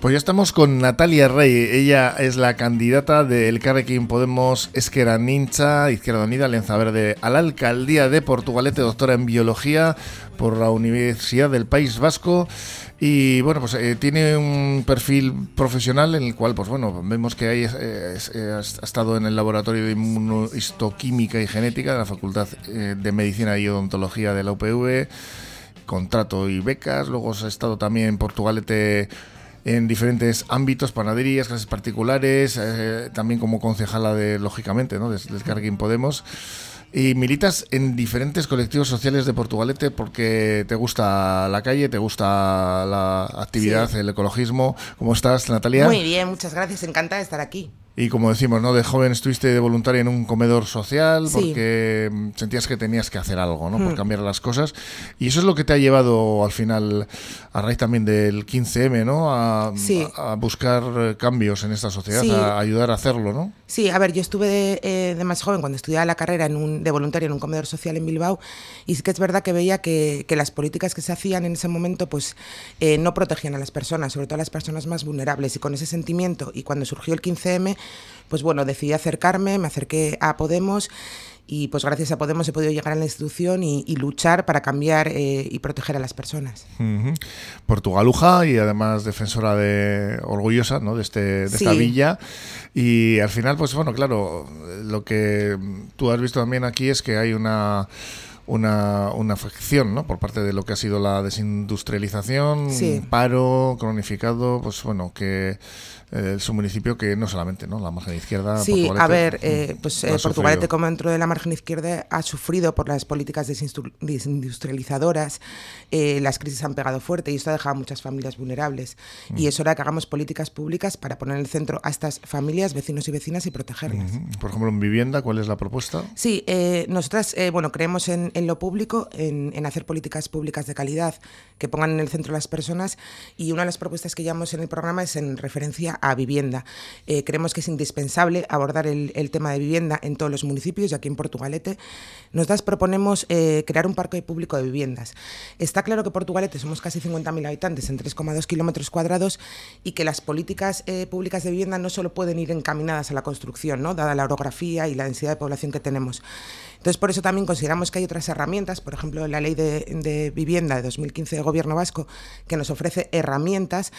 Pues ya estamos con Natalia Rey. Ella es la candidata del Carrequín Podemos Esquerra Nincha, Izquierda Unida, Alianza Verde, a la alcaldía de Portugalete, doctora en biología por la Universidad del País Vasco. Y bueno, pues eh, tiene un perfil profesional en el cual, pues bueno, vemos que eh, eh, ha estado en el laboratorio de inmunohistoquímica y genética de la Facultad de Medicina y Odontología de la UPV, contrato y becas. Luego ha estado también en Portugalete en diferentes ámbitos, panaderías, clases particulares, eh, también como concejala de, lógicamente, ¿no? del, del Podemos. Y militas en diferentes colectivos sociales de Portugalete porque te gusta la calle, te gusta la actividad, el ecologismo. ¿Cómo estás, Natalia? Muy bien, muchas gracias, encantada de estar aquí. Y como decimos, ¿no? De joven estuviste de voluntaria en un comedor social porque mm, sentías que tenías que hacer algo, ¿no? Por hmm. cambiar las cosas. Y eso es lo que te ha llevado al final, a raíz también del 15M, ¿no? A, buscar cambios en esta sociedad, a ayudar a hacerlo, ¿no? Sí, a ver, yo estuve de, eh, más joven cuando estudiaba la carrera en un, de voluntaria en un comedor social en Bilbao y sí que es verdad que veía que, las políticas que se hacían en ese momento pues eh, no protegían a las personas, sobre todo a las personas más vulnerables. Y con ese sentimiento y cuando surgió el 15M pues bueno, decidí acercarme, me acerqué a Podemos y pues gracias a Podemos he podido llegar a la institución y, luchar para cambiar eh, y proteger a las personas. Portugaluja y además defensora de orgullosa ¿no? de, este, de esta villa y al final pues bueno claro lo que tú has visto también aquí es que hay una una, una afección ¿no? por parte de lo que ha sido la desindustrialización, paro cronificado, pues bueno, que eh, su municipio que no solamente, ¿no? La margen izquierda. Sí, a ver, eh, pues eh, Portugalete como dentro de la margen izquierda ha sufrido por las políticas desindustrializadoras, las crisis han pegado fuerte y esto ha dejado a muchas familias vulnerables. Y mm. es hora que hagamos políticas públicas para poner en el centro a estas familias, vecinos y vecinas y protegerlas. Por ejemplo, en vivienda, ¿cuál es la propuesta? Sí, nosotras, bueno, creemos en, lo público, en, en, hacer políticas públicas de calidad que pongan en el centro a las personas y una de las propuestas que llevamos en el programa es en referencia a vivienda. Eh, creemos que es indispensable abordar el, tema de vivienda en todos los municipios y aquí en Portugalete. Nosotras proponemos eh, crear un parque público de viviendas. Está claro que Portugalete somos casi 50.000 habitantes en 3,2 kilómetros cuadrados y que las políticas eh, públicas de vivienda no solo pueden ir encaminadas a la construcción, ¿no? dada la orografía y la densidad de población que tenemos. Entonces, por eso también consideramos que hay otras herramientas, por ejemplo, la Ley de, Vivienda de 2015 de Gobierno Vasco, que nos ofrece herramientas,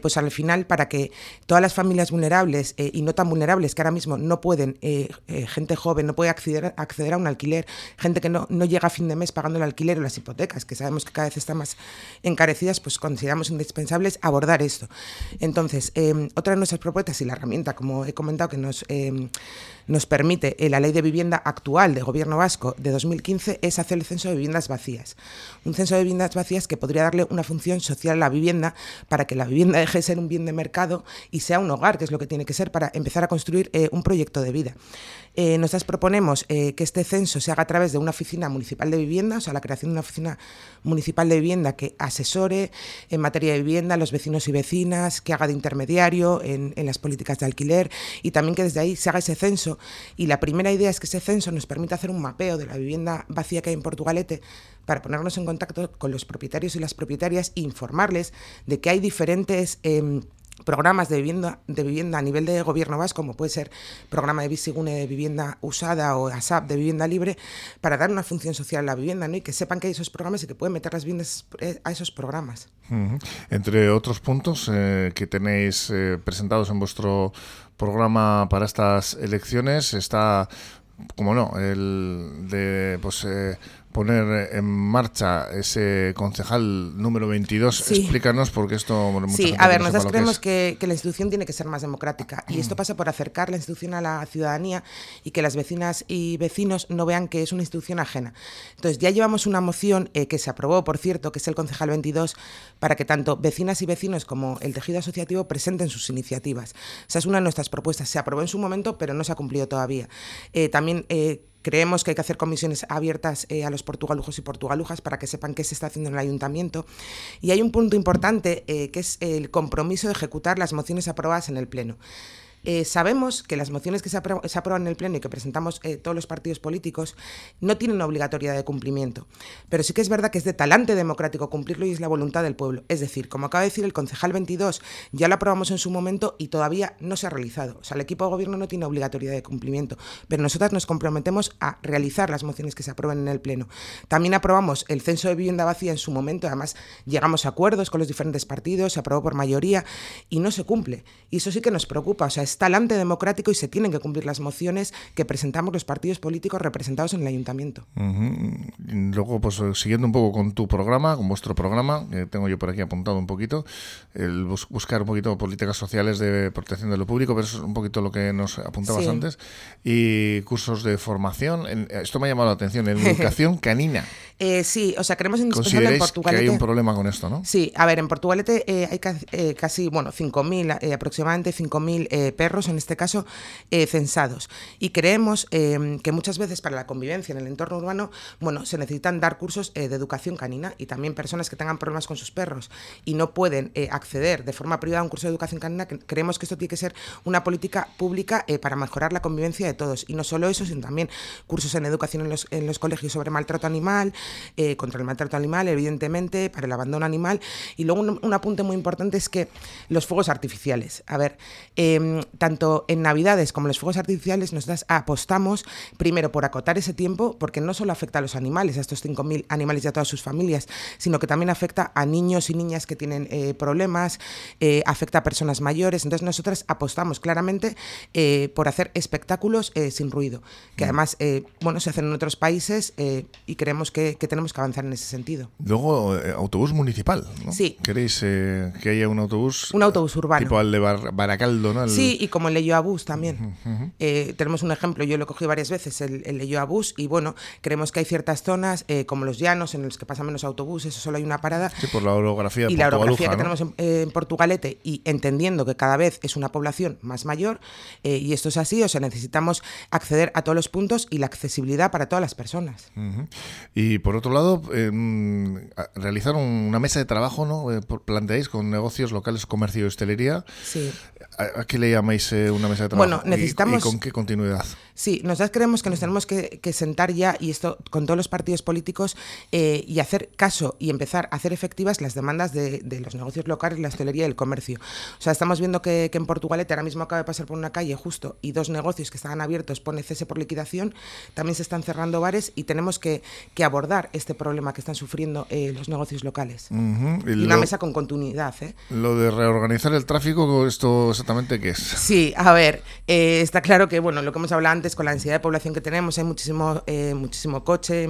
pues al final, para que todas las familias vulnerables eh, y no tan vulnerables que ahora mismo no pueden, eh, eh, gente joven no puede acceder, a un alquiler, gente que no, no, llega a fin de mes pagando el alquiler o las hipotecas, que sabemos que cada vez están más encarecidas, pues consideramos indispensables abordar esto. Entonces, otra de nuestras propuestas y la herramienta, como he comentado, que nos, nos permite la ley de vivienda actual de Gobierno Vasco de 2015 es hacer el censo de viviendas vacías. Un censo de viviendas vacías que podría darle una función social a la vivienda para que la vivienda deje de ser un bien de mercado y sea un hogar, que es lo que tiene que ser para empezar a construir eh, un proyecto de vida. Eh, nosotros proponemos eh, que este censo se haga a través de una oficina municipal de vivienda, o sea, la creación de una oficina municipal de vivienda que asesore en materia de vivienda a los vecinos y vecinas, que haga de intermediario en, en las políticas de alquiler y también que desde ahí se haga ese censo. Y la primera idea es que ese censo nos permita hacer un mapeo de la vivienda vacía que hay en Portugalete para ponernos en contacto con los propietarios y las propietarias e informarles de que hay diferentes... Em, programas de vivienda, de vivienda a nivel de gobierno vasco, como puede ser programa de Visigune de vivienda usada o ASAP de vivienda libre, para dar una función social a la vivienda y que sepan que hay esos programas y que pueden meter las viviendas eh, a esos programas. Entre otros puntos eh, que tenéis eh, presentados en vuestro programa para estas elecciones está, como no, el de pues, poner en marcha ese concejal número 22. Explícanos porque esto... sí, a ver, nosotros creemos que, que, la institución tiene que ser más democrática y esto pasa por acercar la institución a la ciudadanía y que las vecinas y vecinos no vean que es una institución ajena. Entonces, ya llevamos una moción eh, que se aprobó, por cierto, que es el concejal 22, para que tanto vecinas y vecinos como el tejido asociativo presenten sus iniciativas. Esa es una de nuestras propuestas. Se aprobó en su momento, pero no se ha cumplido todavía. Eh, también... Eh, Creemos que hay que hacer comisiones abiertas eh, a los portugalujos y portugalujas para que sepan qué se está haciendo en el ayuntamiento. Y hay un punto importante eh, que es el compromiso de ejecutar las mociones aprobadas en el Pleno. Eh, sabemos que las mociones que se, aprueban en el Pleno y que presentamos eh, todos los partidos políticos no tienen obligatoriedad de cumplimiento, pero sí que es verdad que es de talante democrático cumplirlo y es la voluntad del pueblo. Es decir, como acaba de decir el concejal 22, ya lo aprobamos en su momento y todavía no se ha realizado. O sea, el equipo de gobierno no tiene obligatoriedad de cumplimiento, pero nosotras nos comprometemos a realizar las mociones que se aprueben en el Pleno. También aprobamos el censo de vivienda vacía en su momento, además llegamos a acuerdos con los diferentes partidos, se aprobó por mayoría y no se cumple. Y eso sí que nos preocupa, o sea, es talante democrático y se tienen que cumplir las mociones que presentamos los partidos políticos representados en el ayuntamiento. Luego, pues siguiendo un poco con tu programa, con vuestro programa, que tengo yo por aquí apuntado un poquito, el buscar un poquito políticas sociales de protección de lo público, pero eso es un poquito lo que nos apuntabas antes, y cursos de formación. esto me ha llamado la atención, en educación canina. Eh, sí, o sea, queremos indispensable en Portugalete. que hay un problema con esto, ¿no? Sí, a ver, en Portugalete eh, hay eh, casi, bueno, 5.000, aproximadamente 5.000 perros, en este caso, censados. Y creemos que muchas veces para la convivencia en el entorno urbano, bueno, se necesitan dar cursos de educación canina y también personas que tengan problemas con sus perros y no pueden acceder de forma privada a un curso de educación canina, creemos que esto tiene que ser una política pública para mejorar la convivencia de todos. Y no solo eso, sino también cursos en educación en los, en los colegios sobre maltrato animal, eh, contra el maltrato animal, evidentemente, para el abandono animal. Y luego un, apunte muy importante es que los fuegos artificiales. A ver, em, tanto en Navidades como en los fuegos artificiales nosotros apostamos primero por acotar ese tiempo, porque no solo afecta a los animales, a estos 5.000 animales y a todas sus familias, sino que también afecta a niños y niñas que tienen eh, problemas, eh, afecta a personas mayores. Entonces nosotras apostamos claramente por hacer espectáculos sin ruido, que mm. además, bueno, se hacen en otros países y creemos que que tenemos que avanzar en ese sentido. Luego, eh, autobús municipal, ¿no? Sí. ¿Queréis eh, que haya un autobús? Un autobús urbano. Tipo al de Baracaldo, ¿no? Sí, y como el Leyo Bus también. Eh, tenemos un ejemplo, yo lo he cogido varias veces, el, el Leyo Bus, y bueno, creemos que hay ciertas zonas, como los llanos, en los que pasan menos autobuses, solo hay una parada. Sí, por la orografía Y la orografía que tenemos en, Portugalete, y entendiendo que cada vez es una población más mayor, y esto es así, o sea, necesitamos acceder a todos los puntos y la accesibilidad para todas las personas. Y por otro lado, eh, realizar una mesa de trabajo, ¿no? Eh, planteáis con negocios locales, comercio y hostelería. Sí. ¿A, qué le llamáis eh, una mesa de trabajo? Bueno, necesitamos... ¿Y, con qué continuidad? Sí, nosotros creemos que nos tenemos que, sentar ya, y esto con todos los partidos políticos, y hacer caso y empezar a hacer efectivas las demandas de, los negocios locales, la hostelería y el comercio. O sea, estamos viendo que, en Portugalete ahora mismo acaba de pasar por una calle justo y dos negocios que estaban abiertos pone cese por liquidación, también se están cerrando bares y tenemos que abordar este problema que están sufriendo eh, los negocios locales. y, una mesa con continuidad. ¿eh? Lo de reorganizar el tráfico, ¿esto exactamente qué es? Sí, a ver, eh, está claro que, bueno, lo que hemos hablado antes, con la densidad de población que tenemos, hay muchísimo, muchísimo coche,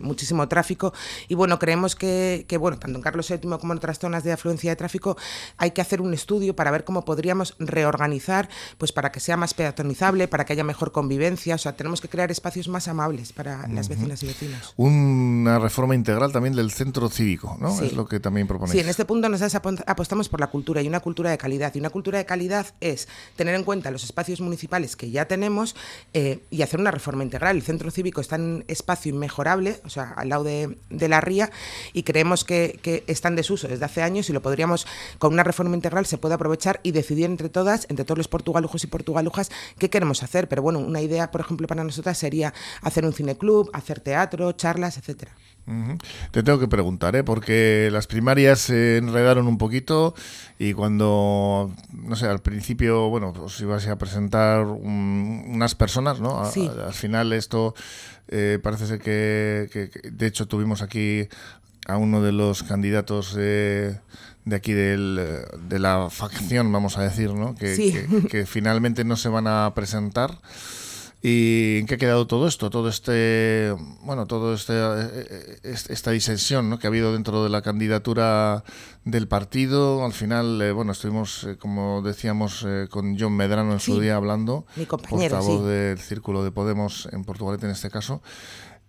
muchísimo tráfico, y bueno, creemos que, que, bueno, tanto en Carlos VII como en otras zonas de afluencia de tráfico, hay que hacer un estudio para ver cómo podríamos reorganizar, pues para que sea más peatonizable, para que haya mejor convivencia, o sea, tenemos que crear espacios más amables para las vecinas y vecinos. Un una reforma integral también del centro cívico, ¿no? Es lo que también proponéis. Sí, en este punto nos apostamos por la cultura y una cultura de calidad. Y una cultura de calidad es tener en cuenta los espacios municipales que ya tenemos eh, y hacer una reforma integral. El centro cívico está en espacio inmejorable, o sea, al lado de, la ría, y creemos que, que está en desuso desde hace años y lo podríamos, con una reforma integral, se puede aprovechar y decidir entre todas, entre todos los portugalujos y portugalujas, qué queremos hacer. Pero bueno, una idea, por ejemplo, para nosotras sería hacer un cineclub, hacer teatro, charlas, Te tengo que preguntar, ¿eh? porque las primarias se enredaron un poquito y cuando, no sé, al principio, bueno, os ibas a presentar unas personas, ¿no? al final esto eh, parece ser que, de hecho, tuvimos aquí a uno de los candidatos de aquí del, de la facción, vamos a decir, ¿no? que, que finalmente no se van a presentar. ¿Y en qué ha quedado todo esto? Todo este, bueno, todo este, eh, esta disensión ¿no? que ha habido dentro de la candidatura del partido. Al final, eh, bueno, estuvimos, eh, como decíamos, con John Medrano en su día hablando, mi portavoz del Círculo de Podemos en Portugalete en este caso.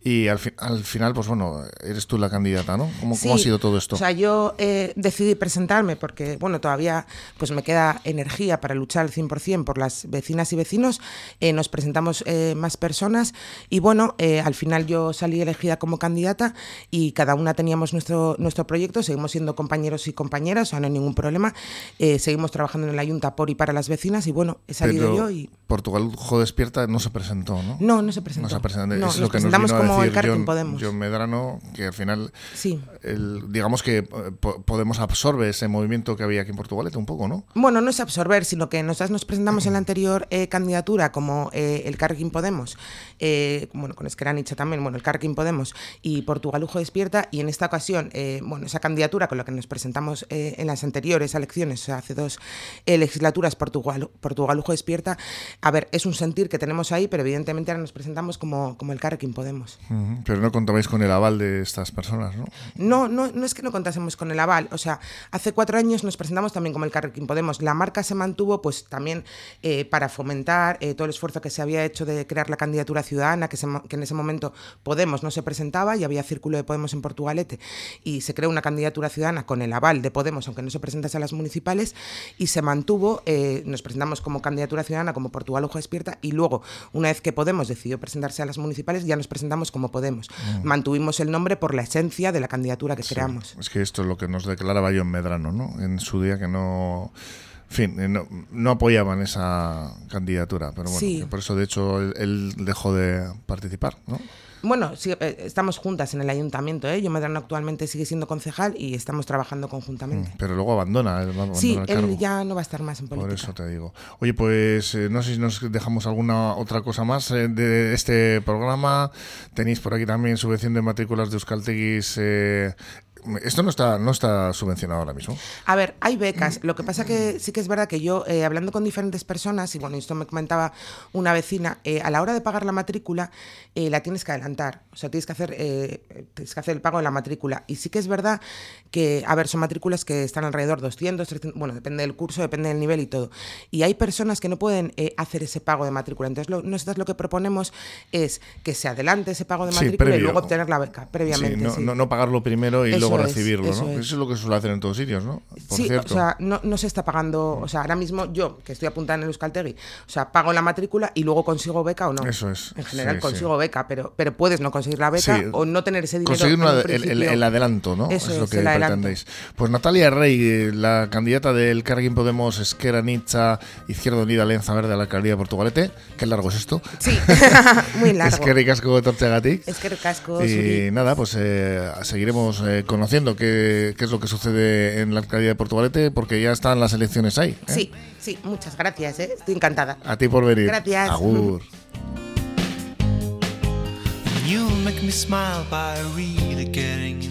Y al, al final, pues bueno, eres tú la candidata, ¿no? ¿Cómo, ¿cómo ha sido todo esto? O sea, yo eh, decidí presentarme porque, bueno, todavía pues me queda energía para luchar al 100% por las vecinas y vecinos. Eh, nos presentamos eh, más personas y, bueno, al final yo salí elegida como candidata y cada una teníamos nuestro, nuestro proyecto. Seguimos siendo compañeros y compañeras, o sea, no hay ningún problema. seguimos trabajando en la Junta por y para las vecinas y, bueno, he salido yo y... Portugal Jo Despierta no se presentó, ¿no? No, no se presentó. No se presentó. No, es nos lo que nos vino a como el Carrequín Podemos. John Medrano, que al final, Sí. el- digamos que eh, po- Podemos absorbe ese movimiento que había aquí en Portugalete un poco, ¿no? Bueno, no es absorber, sino que nosotras nos presentamos en la anterior eh, candidatura como eh, el Carrequín Podemos, eh, bueno, con Esqueranicha también, bueno, el Carrequín Podemos y Portugalujo Despierta, y en esta ocasión, eh, bueno, esa candidatura con la que nos presentamos eh, en las anteriores elecciones, o sea, hace dos legislaturas, Portugal, Portugalujo Despierta, a ver, es un sentir que tenemos ahí, pero evidentemente ahora nos presentamos como, como el Carrequín Podemos. Pero no contabais con el aval de estas personas, ¿no? No, no, no es que no contásemos con el aval. O sea, hace cuatro años nos presentamos también como el Carrequín Podemos. La marca se mantuvo, pues también eh, para fomentar eh, todo el esfuerzo que se había hecho de crear la candidatura ciudadana, que, se en ese momento Podemos no se presentaba y había círculo de Podemos en Portugalete y se creó una candidatura ciudadana con el aval de Podemos, aunque no se presentase a las municipales, y se mantuvo. eh, nos presentamos como candidatura ciudadana, como Portugal Ojo Despierta, y luego, una vez que Podemos decidió presentarse a las municipales, ya nos presentamos como Podemos. Mantuvimos el nombre por la esencia de la candidatura que creamos. Es que esto es lo que nos declaraba John Medrano, ¿no? En su día que no... En fin, eh, no, no apoyaban esa candidatura, pero bueno, Sí. por eso de hecho él, él dejó de participar, ¿no? Bueno, sí, eh, estamos juntas en el ayuntamiento, ¿eh? Yo Medrano actualmente sigue siendo concejal y estamos trabajando conjuntamente. Pero luego abandona, Sí, el cargo. él ya no va a estar más en Por política. eso te digo. Oye, pues eh, no sé si nos dejamos alguna otra cosa más eh, de este programa. Tenéis por aquí también subvención de matrículas de Euskalteguis. Esto no está, no está subvencionado ahora mismo. A ver, hay becas. Lo que pasa que sí que es verdad que yo, eh, hablando con diferentes personas, y bueno, esto me comentaba una vecina, eh, a la hora de pagar la matrícula, eh, la tienes que adelantar. O sea, tienes que hacer, eh, tienes que hacer el pago de la matrícula. Y sí que es verdad que, a ver, son matrículas que están alrededor 200, 300, bueno, depende del curso, depende del nivel y todo. Y hay personas que no pueden hacer ese pago de matrícula. Entonces, lo- nosotros lo que proponemos es que se adelante ese pago de Sí, matrícula y luego obtener la beca previamente. Sí, no, sí. no- no pagarlo primero y Eso luego es, recibirlo, eso ¿no? es. Eso es lo que suele hacer en todos sitios, ¿no? Por sí, cierto. o sea, no, no se está pagando, o sea, ahora mismo yo, que estoy apuntada en el Euskaltegui, o sea, pago la matrícula y luego consigo beca o no. Eso es, En general sí, consigo beca, pero, pero puedes no conseguir la beca o no tener ese dinero. Conseguir una- el, el- principio. el adelanto, ¿no? Eso es lo es, que pretendéis. Pues Natalia Rey, la candidata del Carguín Podemos Esquerra Nitza, Izquierda Unida, Alianza Verde a la alcaldía de Portugalete. Qué largo es esto. Sí, muy largo. Eskerrik asko etortzeagatik. Es que casco, Y nada, pues eh, seguiremos eh, conociendo qué, qué es lo que sucede en la alcaldía de Portugalete, porque ya están las elecciones ahí. ¿eh? Sí, sí, muchas gracias, ¿eh? estoy encantada. A ti por venir. Gracias. Agur. You make me smile by really getting